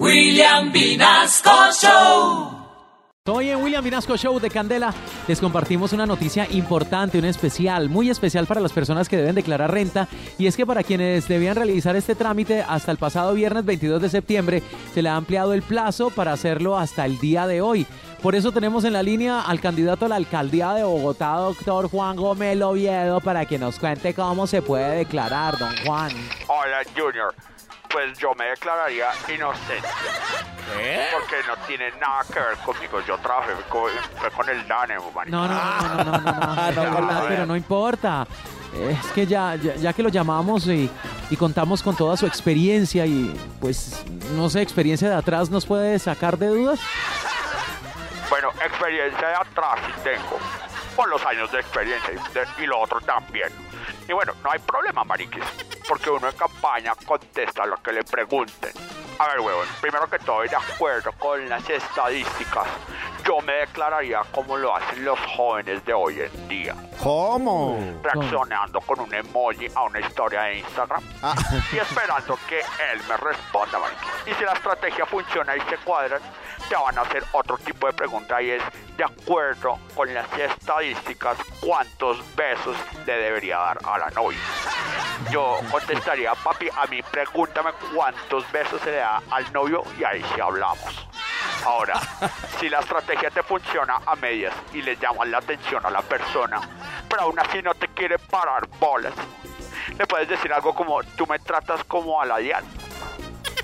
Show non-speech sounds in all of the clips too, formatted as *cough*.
William Vinasco Show. Hoy en William Vinasco Show de Candela les compartimos una noticia importante, una especial, muy especial para las personas que deben declarar renta y es que para quienes debían realizar este trámite hasta el pasado viernes 22 de septiembre se le ha ampliado el plazo para hacerlo hasta el día de hoy. Por eso tenemos en la línea al candidato a la alcaldía de Bogotá, doctor Juan Gómez Oviedo, para que nos cuente cómo se puede declarar, don Juan. Hola, Junior. Pues yo me declararía inocente. Porque no tiene nada que ver conmigo. Yo trabajé con, fue con el DANE, marica. No, no, no, no, no, no, no, Ah, no, no, no, no, pero no. no importa. Es que ya, ya, ya que lo llamamos y, y contamos con toda su experiencia y pues no sé, experiencia de atrás nos puede sacar de dudas. Bueno, experiencia de atrás sí tengo. Con los años de experiencia y, de- y lo otro también. Y bueno, no hay problema, mariquis. Porque uno en campaña contesta lo que le pregunten. A ver, huevón, primero que todo, de acuerdo con las estadísticas, yo me declararía como lo hacen los jóvenes de hoy en día. ¿Cómo? reaccionando con un emoji a una historia de Instagram Ah. y esperando que él me responda, marica. Y si la estrategia funciona y se cuadran, te van a hacer otro tipo de pregunta y es, de acuerdo con las estadísticas, ¿cuántos besos le debería dar a la novia? Yo contestaría, papi, a mí pregúntame cuántos besos se le da al novio y ahí sí hablamos. Ahora, *laughs* si la estrategia te funciona a medias y le llamas la atención a la persona, pero aún así no te quiere parar bolas, le puedes decir algo como, tú me tratas como a la Diana,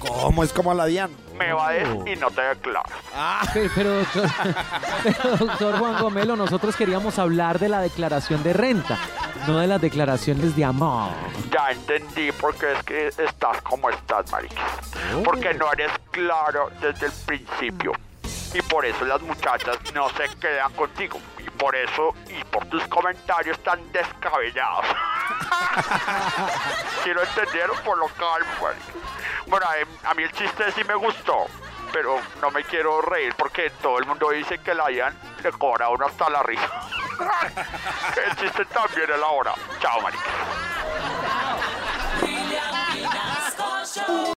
¿Cómo es como la Diana? me evades y no te declaras. Pero, pero, doctor, *laughs* pero, doctor Juan Gomelo, nosotros queríamos hablar de la declaración de renta, no de las declaraciones de amor. Ya entendí por qué es que estás como estás, marica. Porque no eres claro desde el principio. Y por eso las muchachas no se quedan contigo. Y por eso, y por tus comentarios tan descabellados. *laughs* Si lo entendieron, por lo calmo, marica. Bueno, a, mí el chiste sí me gustó. Pero no me quiero reír porque todo el mundo dice que la Ian le cobra uno hasta la risa. *laughs* el chiste también es la hora. Chao, marica.